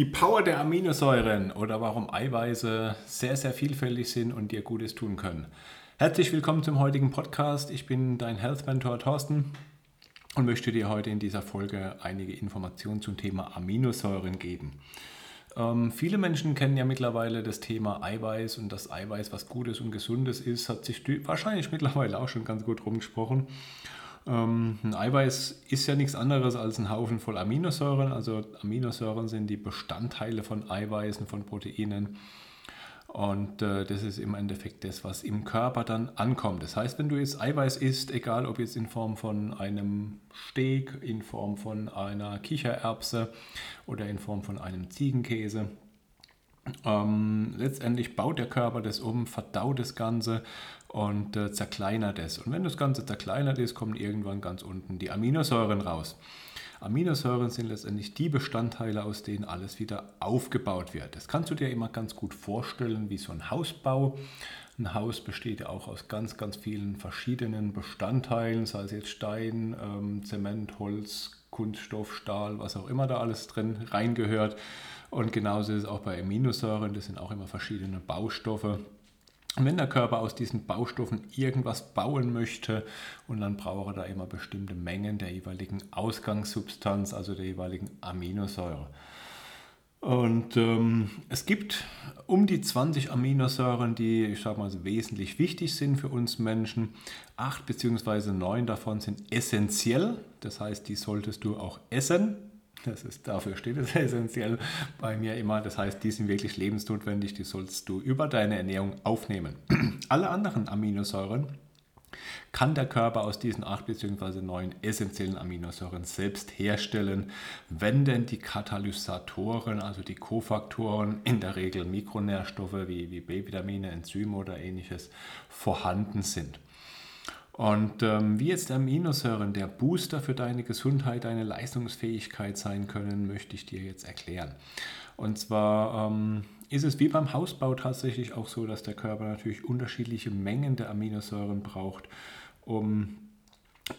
Die Power der Aminosäuren oder warum Eiweiße sehr, sehr vielfältig sind und dir Gutes tun können. Herzlich willkommen zum heutigen Podcast. Ich bin dein Health Mentor Thorsten und möchte dir heute in dieser Folge einige Informationen zum Thema Aminosäuren geben. Ähm, viele Menschen kennen ja mittlerweile das Thema Eiweiß und das Eiweiß, was Gutes und Gesundes ist, hat sich wahrscheinlich mittlerweile auch schon ganz gut rumgesprochen. Ähm, ein Eiweiß ist ja nichts anderes als ein Haufen voll Aminosäuren. Also Aminosäuren sind die Bestandteile von Eiweißen, von Proteinen. Und äh, das ist im Endeffekt das, was im Körper dann ankommt. Das heißt, wenn du jetzt Eiweiß isst, egal ob jetzt in Form von einem Steak, in Form von einer Kichererbse oder in Form von einem Ziegenkäse, ähm, letztendlich baut der Körper das um, verdaut das Ganze und äh, zerkleinert es. Und wenn das Ganze zerkleinert ist, kommen irgendwann ganz unten die Aminosäuren raus. Aminosäuren sind letztendlich die Bestandteile, aus denen alles wieder aufgebaut wird. Das kannst du dir immer ganz gut vorstellen wie so ein Hausbau. Ein Haus besteht ja auch aus ganz, ganz vielen verschiedenen Bestandteilen, sei es jetzt Stein, ähm, Zement, Holz, Kunststoff, Stahl, was auch immer da alles drin reingehört. Und genauso ist es auch bei Aminosäuren, das sind auch immer verschiedene Baustoffe. Und wenn der Körper aus diesen Baustoffen irgendwas bauen möchte, und dann braucht er da immer bestimmte Mengen der jeweiligen Ausgangssubstanz, also der jeweiligen Aminosäure. Und ähm, es gibt um die 20 Aminosäuren, die, ich sage mal, wesentlich wichtig sind für uns Menschen. Acht bzw. neun davon sind essentiell, das heißt, die solltest du auch essen. Das ist, dafür steht es essentiell bei mir immer. Das heißt, die sind wirklich lebensnotwendig, die sollst du über deine Ernährung aufnehmen. Alle anderen Aminosäuren kann der Körper aus diesen acht bzw. neun essentiellen Aminosäuren selbst herstellen, wenn denn die Katalysatoren, also die Kofaktoren, in der Regel Mikronährstoffe wie, wie B-Vitamine, Enzyme oder ähnliches, vorhanden sind. Und ähm, wie jetzt Aminosäuren der Booster für deine Gesundheit, deine Leistungsfähigkeit sein können, möchte ich dir jetzt erklären. Und zwar ähm, ist es wie beim Hausbau tatsächlich auch so, dass der Körper natürlich unterschiedliche Mengen der Aminosäuren braucht, um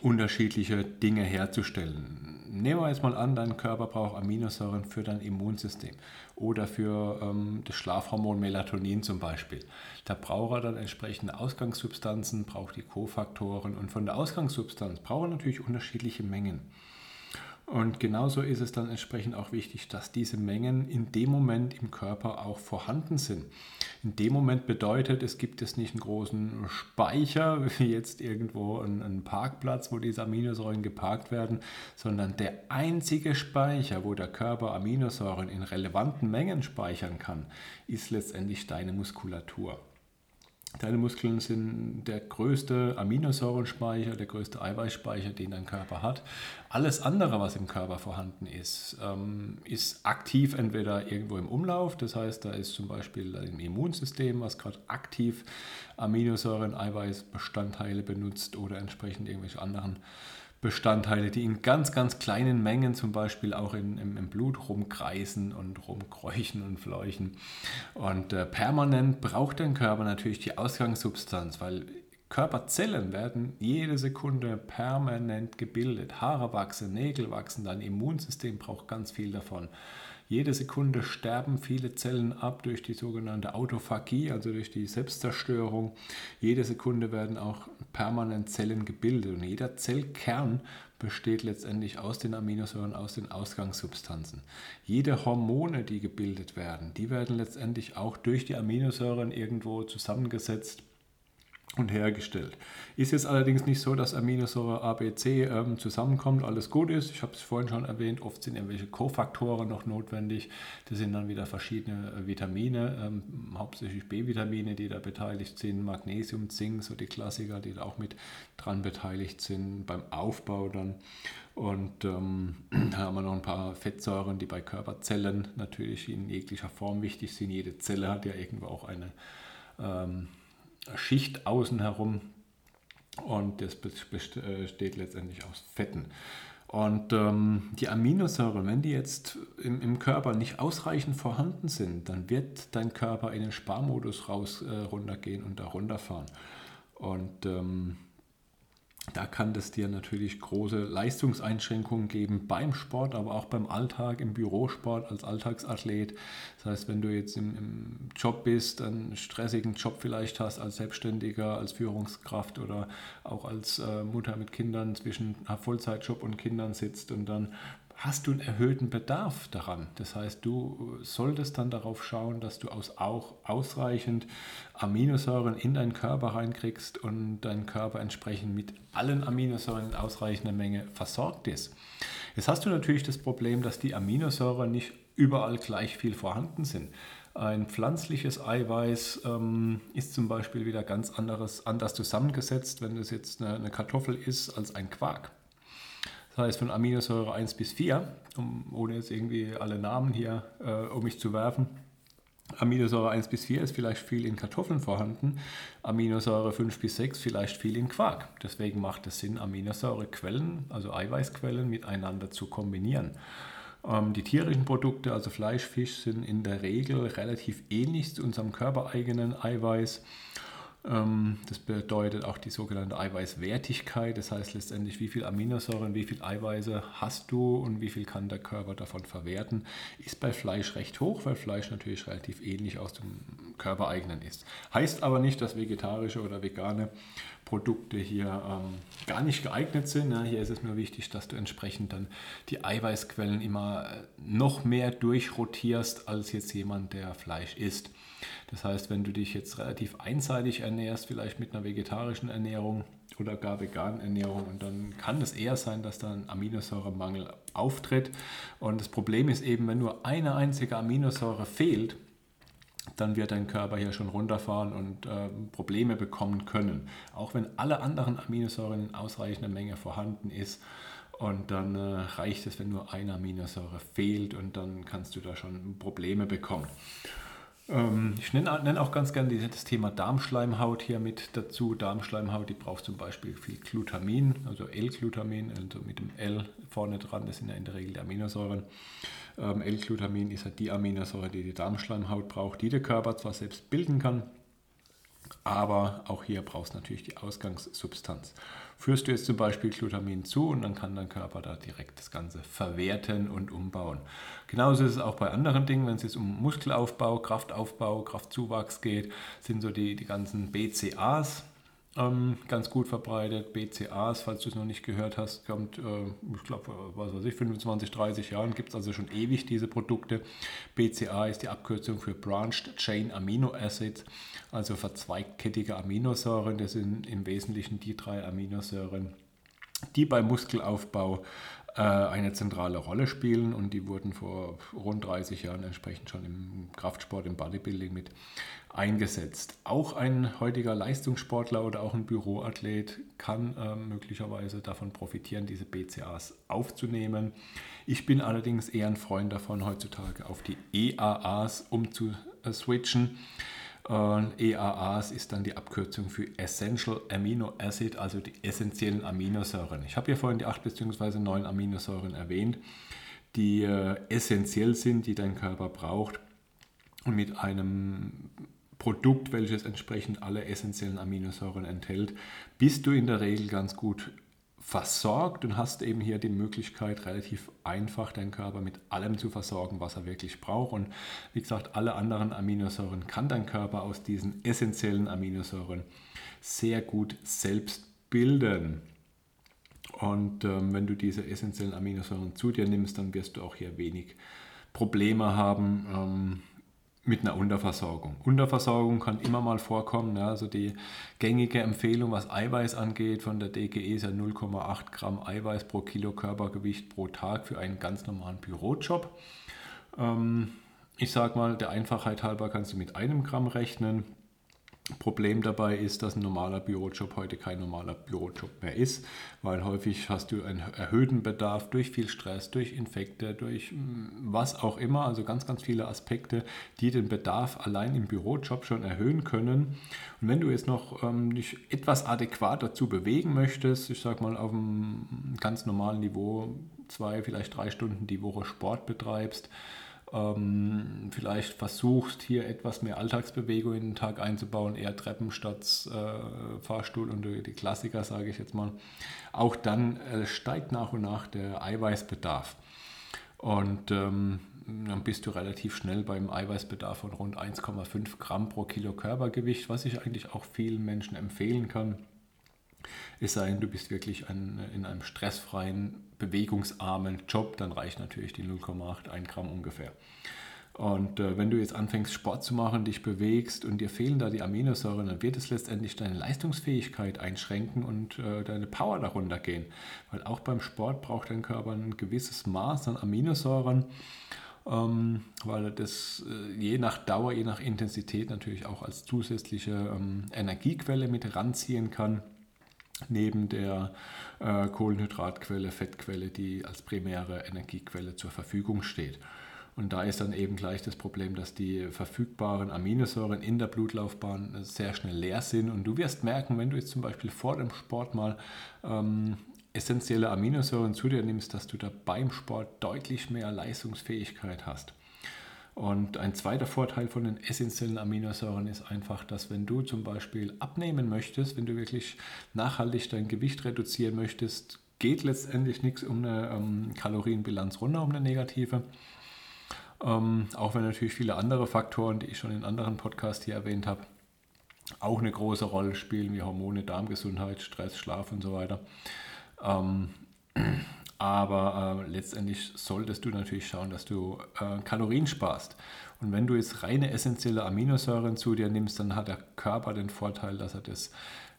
unterschiedliche Dinge herzustellen. Nehmen wir jetzt mal an, dein Körper braucht Aminosäuren für dein Immunsystem oder für ähm, das Schlafhormon Melatonin zum Beispiel. Da braucht er dann entsprechende Ausgangssubstanzen, braucht die Kofaktoren und von der Ausgangssubstanz braucht er natürlich unterschiedliche Mengen. Und genauso ist es dann entsprechend auch wichtig, dass diese Mengen in dem Moment im Körper auch vorhanden sind. In dem Moment bedeutet, es gibt es nicht einen großen Speicher, wie jetzt irgendwo ein, Parkplatz, wo diese Aminosäuren geparkt werden, sondern der einzige Speicher, wo der Körper Aminosäuren in relevanten Mengen speichern kann, ist letztendlich deine Muskulatur. Deine Muskeln sind der größte Aminosäurenspeicher, der größte Eiweißspeicher, den dein Körper hat. Alles andere, was im Körper vorhanden ist, ähm, ist aktiv entweder irgendwo im Umlauf, das heißt, da ist zum Beispiel ein Immunsystem, was gerade aktiv Aminosäuren, Eiweißbestandteile benutzt oder entsprechend irgendwelche anderen Bestandteile, die in ganz, ganz kleinen Mengen zum Beispiel auch in, im, im Blut rumkreisen und rumkräuchen und fleuchen. Und äh, permanent braucht dein Körper natürlich die Ausgangssubstanz, weil Körperzellen werden jede Sekunde permanent gebildet. Haare wachsen, Nägel wachsen, dein Immunsystem braucht ganz viel davon. Jede Sekunde sterben viele Zellen ab durch die sogenannte Autophagie, also durch die Selbstzerstörung. Jede Sekunde werden auch permanent Zellen gebildet und jeder Zellkern besteht letztendlich aus den Aminosäuren, aus den Ausgangssubstanzen. Jede Hormone, die gebildet werden, die werden letztendlich auch durch die Aminosäuren irgendwo zusammengesetzt und hergestellt. Ist jetzt allerdings nicht so, dass Aminosäure ABC ähm, zusammenkommt, alles gut ist. Ich habe es vorhin schon erwähnt, oft sind irgendwelche Kofaktoren noch notwendig. Das sind dann wieder verschiedene äh, Vitamine, ähm, hauptsächlich B-Vitamine, die da beteiligt sind, Magnesium, Zink, so die Klassiker, die da auch mit dran beteiligt sind beim Aufbau dann. Und ähm, da haben wir noch ein paar Fettsäuren, die bei Körperzellen natürlich in jeglicher Form wichtig sind. Jede Zelle hat ja irgendwo auch eine ähm, Schicht außen herum und das besteht letztendlich aus Fetten. Und ähm, die Aminosäuren, wenn die jetzt im, im, Körper nicht ausreichend vorhanden sind, dann wird dein Körper in den Sparmodus raus äh, runtergehen und da runterfahren. Und ähm, da kann es dir natürlich große Leistungseinschränkungen geben beim Sport, aber auch beim Alltag, im Bürosport als Alltagsathlet. Das heißt, wenn du jetzt im, im, Job bist, einen stressigen Job vielleicht hast als Selbstständiger, als Führungskraft oder auch als äh, Mutter mit Kindern zwischen Vollzeitjob und Kindern sitzt und dann hast du einen erhöhten Bedarf daran. Das heißt, du solltest dann darauf schauen, dass du auch ausreichend Aminosäuren in deinen Körper reinkriegst und dein Körper entsprechend mit allen Aminosäuren in ausreichender Menge versorgt ist. Jetzt hast du natürlich das Problem, dass die Aminosäuren nicht überall gleich viel vorhanden sind. Ein pflanzliches Eiweiß ähm, ist zum Beispiel wieder ganz anderes, anders zusammengesetzt, wenn es jetzt eine, eine Kartoffel ist, als ein Quark. Das heißt von Aminosäure 1 bis 4, um, ohne jetzt irgendwie alle Namen hier äh, um mich zu werfen. Aminosäure 1 bis 4 ist vielleicht viel in Kartoffeln vorhanden, Aminosäure 5 bis 6 vielleicht viel in Quark. Deswegen macht es Sinn, Aminosäurequellen, also Eiweißquellen, miteinander zu kombinieren. Ähm, die tierischen Produkte, also Fleisch, Fisch, sind in der Regel relativ ähnlich zu unserem körpereigenen Eiweiß. Ähm, das bedeutet auch die sogenannte Eiweißwertigkeit, das heißt letztendlich, wie viel Aminosäuren, wie viel Eiweiße hast du und wie viel kann der Körper davon verwerten, ist bei Fleisch recht hoch, weil Fleisch natürlich relativ ähnlich aus dem körpereigenen ist. Heißt aber nicht, dass vegetarische oder vegane Produkte hier ähm, gar nicht geeignet sind. Ja, hier ist es nur wichtig, dass du entsprechend dann die Eiweißquellen immer äh, noch mehr durchrotierst als jetzt jemand, der Fleisch isst. Das heißt, wenn du dich jetzt relativ einseitig ernährst, vielleicht mit einer vegetarischen Ernährung oder gar veganen Ernährung, und dann kann es eher sein, dass da ein Aminosäuremangel auftritt. Und das Problem ist eben, wenn nur eine einzige Aminosäure fehlt, dann wird dein Körper hier schon runterfahren und äh, Probleme bekommen können. Auch wenn alle anderen Aminosäuren in ausreichender Menge vorhanden ist. Und dann äh, reicht es, wenn nur eine Aminosäure fehlt und dann kannst du da schon Probleme bekommen. Ähm, ich nenne, auch ganz gerne das Thema Darmschleimhaut hier mit dazu. Darmschleimhaut, die braucht zum Beispiel viel Glutamin, also L-Glutamin, also mit dem L vorne dran, das sind ja in der Regel die Aminosäuren. Ähm, L-Glutamin ist halt die Aminosäure, die die Darmschleimhaut braucht, die der Körper zwar selbst bilden kann, aber auch hier brauchst du natürlich die Ausgangssubstanz. Führst du jetzt zum Beispiel Glutamin zu und dann kann dein Körper da direkt das Ganze verwerten und umbauen. Genauso ist es auch bei anderen Dingen, wenn es jetzt um Muskelaufbau, Kraftaufbau, Kraftzuwachs geht, sind so die, die ganzen BCAs, ähm, ganz gut verbreitet. BCAs, falls du es noch nicht gehört hast, kommt, äh, ich glaube, was weiß ich, 25, 30 Jahren gibt es also schon ewig diese Produkte. BCA ist die Abkürzung für Branched Chain Amino Acids, also verzweigkettige Aminosäuren. Das sind im Wesentlichen die drei Aminosäuren, die beim Muskelaufbau äh, eine zentrale Rolle spielen und die wurden vor rund 30 Jahren entsprechend schon im Kraftsport, im Bodybuilding mit eingesetzt. Auch ein heutiger Leistungssportler oder auch ein Büroathlet kann äh, möglicherweise davon profitieren, diese BCAs aufzunehmen. Ich bin allerdings eher ein Freund davon, heutzutage auf die EAAs umzuswitchen. Äh, EAAs ist dann die Abkürzung für Essential Amino Acid, also die essentiellen Aminosäuren. Ich habe ja vorhin die 8 bzw. 9 Aminosäuren erwähnt, die äh, essentiell sind, die dein Körper braucht. Und mit einem Produkt, welches entsprechend alle essentiellen Aminosäuren enthält, bist du in der Regel ganz gut versorgt und hast eben hier die Möglichkeit, relativ einfach deinen Körper mit allem zu versorgen, was er wirklich braucht. Und wie gesagt, alle anderen Aminosäuren kann dein Körper aus diesen essentiellen Aminosäuren sehr gut selbst bilden. Und ähm, wenn du diese essentiellen Aminosäuren zu dir nimmst, dann wirst du auch hier wenig Probleme haben. Ähm, mit einer Unterversorgung. Unterversorgung kann immer mal vorkommen. Ja, also die gängige Empfehlung, was Eiweiß angeht, von der DGE ist ja 0,8 Gramm Eiweiß pro Kilo Körpergewicht pro Tag für einen ganz normalen Bürojob. Ähm, ich sage mal, der Einfachheit halber kannst du mit einem Gramm rechnen. Problem dabei ist, dass ein normaler Bürojob heute kein normaler Bürojob mehr ist, weil häufig hast du einen erhöhten Bedarf durch viel Stress, durch Infekte, durch mm, was auch immer, also ganz, ganz viele Aspekte, die den Bedarf allein im Bürojob schon erhöhen können. Und wenn du jetzt noch ähm, dich etwas adäquat dazu bewegen möchtest, ich sage mal auf einem ganz normalen Niveau, zwei, vielleicht drei Stunden die Woche Sport betreibst, ähm, vielleicht versuchst, hier etwas mehr Alltagsbewegung in den Tag einzubauen, eher Treppen statt äh, Fahrstuhl und die Klassiker, sage ich jetzt mal, auch dann äh, steigt nach und nach der Eiweißbedarf. Und ähm, dann bist du relativ schnell beim Eiweißbedarf von rund 1,5 Gramm pro Kilo Körpergewicht, was ich eigentlich auch vielen Menschen empfehlen kann. Es sei denn, du bist wirklich ein, in einem stressfreien, bewegungsarmen Job, dann reicht natürlich die 0,8, 1 Gramm ungefähr. Und äh, wenn du jetzt anfängst, Sport zu machen, dich bewegst und dir fehlen da die Aminosäuren, dann wird es letztendlich deine Leistungsfähigkeit einschränken und äh, deine Power darunter gehen. Weil auch beim Sport braucht dein Körper ein gewisses Maß an Aminosäuren, ähm, weil das äh, je nach Dauer, je nach Intensität natürlich auch als zusätzliche ähm, Energiequelle mit ranziehen kann neben der äh, Kohlenhydratquelle, Fettquelle, die als primäre Energiequelle zur Verfügung steht. Und da ist dann eben gleich das Problem, dass die verfügbaren Aminosäuren in der Blutlaufbahn sehr schnell leer sind. Und du wirst merken, wenn du jetzt zum Beispiel vor dem Sport mal ähm, essentielle Aminosäuren zu dir nimmst, dass du da beim Sport deutlich mehr Leistungsfähigkeit hast. Und ein zweiter Vorteil von den essentiellen Aminosäuren ist einfach, dass wenn du zum Beispiel abnehmen möchtest, wenn du wirklich nachhaltig dein Gewicht reduzieren möchtest, geht letztendlich nichts um eine ähm, Kalorienbilanz runter, um eine negative. Ähm, auch wenn natürlich viele andere Faktoren, die ich schon in anderen Podcasts hier erwähnt habe, auch eine große Rolle spielen, wie Hormone, Darmgesundheit, Stress, Schlaf und so weiter. Ähm, aber äh, letztendlich solltest du natürlich schauen, dass du äh, Kalorien sparst. Und wenn du jetzt reine essentielle Aminosäuren zu dir nimmst, dann hat der Körper den Vorteil, dass er das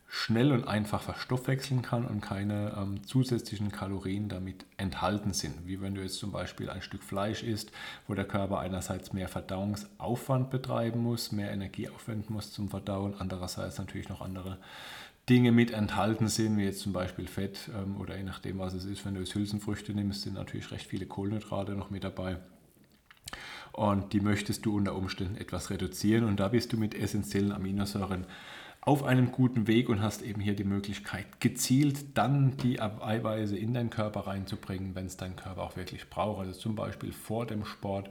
schnell und einfach verstoffwechseln kann und keine ähm, zusätzlichen Kalorien damit enthalten sind. Wie wenn du jetzt zum Beispiel ein Stück Fleisch isst, wo der Körper einerseits mehr Verdauungsaufwand betreiben muss, mehr Energie aufwenden muss zum Verdauen, andererseits natürlich noch andere Dinge mit enthalten sind, wie jetzt zum Beispiel Fett ähm, oder je nachdem, was es ist. Wenn du jetzt Hülsenfrüchte nimmst, sind natürlich recht viele Kohlenhydrate noch mit dabei. Und die möchtest du unter Umständen etwas reduzieren und da bist du mit essentiellen Aminosäuren auf einem guten Weg und hast eben hier die Möglichkeit, gezielt dann die Eiweiße in deinen Körper reinzubringen, wenn es dein Körper auch wirklich braucht. Also zum Beispiel vor dem Sport,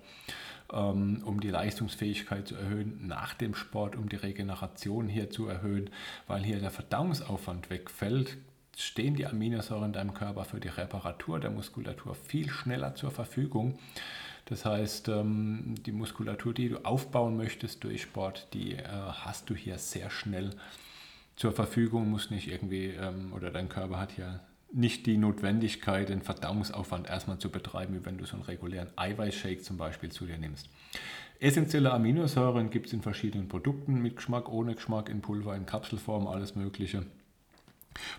um die Leistungsfähigkeit zu erhöhen, nach dem Sport, um die Regeneration hier zu erhöhen, weil hier der Verdauungsaufwand wegfällt, stehen die Aminosäuren in deinem Körper für die Reparatur der Muskulatur viel schneller zur Verfügung. Das heißt, ähm, die Muskulatur, die du aufbauen möchtest durch Sport, die äh, hast du hier sehr schnell zur Verfügung, muss nicht irgendwie, ähm, oder dein Körper hat ja nicht die Notwendigkeit, den Verdauungsaufwand erstmal zu betreiben, wie wenn du so einen regulären Eiweißshake zum Beispiel zu dir nimmst. Essentielle Aminosäuren gibt es in verschiedenen Produkten, mit Geschmack, ohne Geschmack, in Pulver, in Kapselform, alles Mögliche.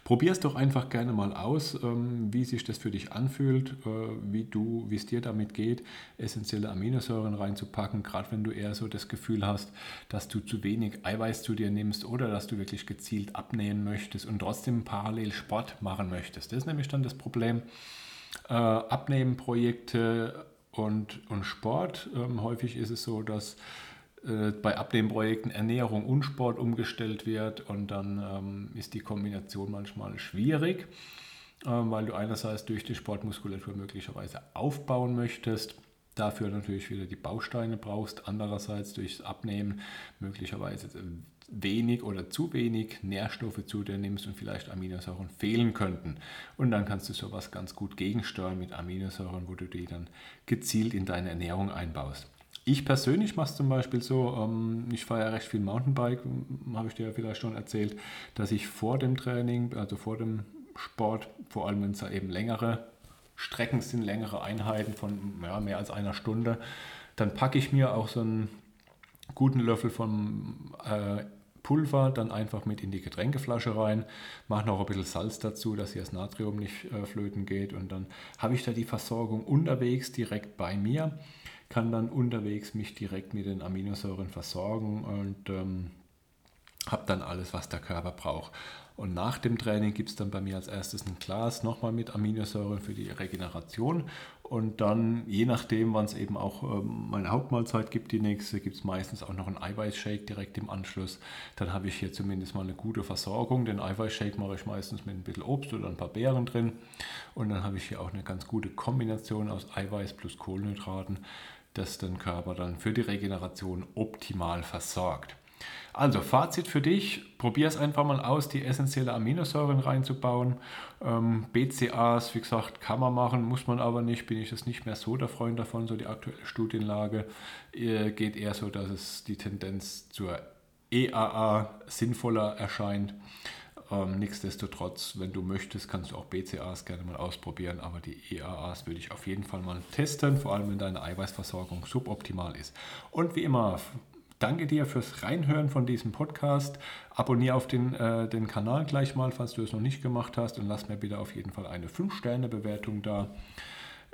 Probier es doch einfach gerne mal aus, ähm, wie sich das für dich anfühlt, äh, wie du, wie es dir damit geht, essentielle Aminosäuren reinzupacken, gerade wenn du eher so das Gefühl hast, dass du zu wenig Eiweiß zu dir nimmst oder dass du wirklich gezielt abnehmen möchtest und trotzdem parallel Sport machen möchtest. Das ist nämlich dann das Problem. Äh, Abnehmenprojekte und, und Sport. Ähm, häufig ist es so, dass äh, bei Abnehmprojekten Ernährung und Sport umgestellt wird und dann ähm, ist die Kombination manchmal schwierig, ähm, weil du einerseits durch die Sportmuskulatur möglicherweise aufbauen möchtest, dafür natürlich wieder die Bausteine brauchst, andererseits durchs Abnehmen möglicherweise wenig oder zu wenig Nährstoffe zu dir nimmst und vielleicht Aminosäuren fehlen könnten. Und dann kannst du sowas ganz gut gegensteuern mit Aminosäuren, wo du die dann gezielt in deine Ernährung einbaust. Ich persönlich mache es zum Beispiel so, ähm, ich fahre ja recht viel Mountainbike, habe ich dir ja vielleicht schon erzählt, dass ich vor dem Training, also vor dem Sport, vor allem wenn es da eben längere Strecken sind, längere Einheiten von ja, mehr als einer Stunde, dann packe ich mir auch so einen guten Löffel von äh, Pulver dann einfach mit in die Getränkeflasche rein, mache noch ein bisschen Salz dazu, dass hier das Natrium nicht äh, flöten geht und dann habe ich da die Versorgung unterwegs direkt bei mir kann dann unterwegs mich direkt mit den Aminosäuren versorgen und ähm, habe dann alles, was der Körper braucht. Und nach dem Training gibt es dann bei mir als erstes ein Glas nochmal mit Aminosäuren für die Regeneration. Und dann, je nachdem, wann es eben auch ähm, meine Hauptmahlzeit gibt, die nächste, gibt es meistens auch noch einen Eiweißshake direkt im Anschluss. Dann habe ich hier zumindest mal eine gute Versorgung. Den Eiweißshake mache ich meistens mit ein bisschen Obst oder ein paar Beeren drin. Und dann habe ich hier auch eine ganz gute Kombination aus Eiweiß plus Kohlenhydraten das den Körper dann für die Regeneration optimal versorgt. Also Fazit für dich, probier es einfach mal aus, die essentielle Aminosäuren reinzubauen. Ähm, BCAs, wie gesagt, kann man machen, muss man aber nicht, bin ich jetzt nicht mehr so der Freund davon, so die aktuelle Studienlage äh, geht eher so, dass es die Tendenz zur EAA sinnvoller erscheint. Ähm, nichtsdestotrotz, wenn du möchtest, kannst du auch BCAs gerne mal ausprobieren, aber die EAAs würde ich auf jeden Fall mal testen, vor allem wenn deine Eiweißversorgung suboptimal ist. Und wie immer, danke dir fürs Reinhören von diesem Podcast. Abonniere auf den, äh, den Kanal gleich mal, falls du es noch nicht gemacht hast und lass mir bitte auf jeden Fall eine 5-Sterne-Bewertung da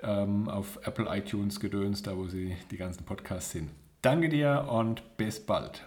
ähm, auf Apple iTunes Gedöns, da wo sie die ganzen Podcasts sind. Danke dir und bis bald.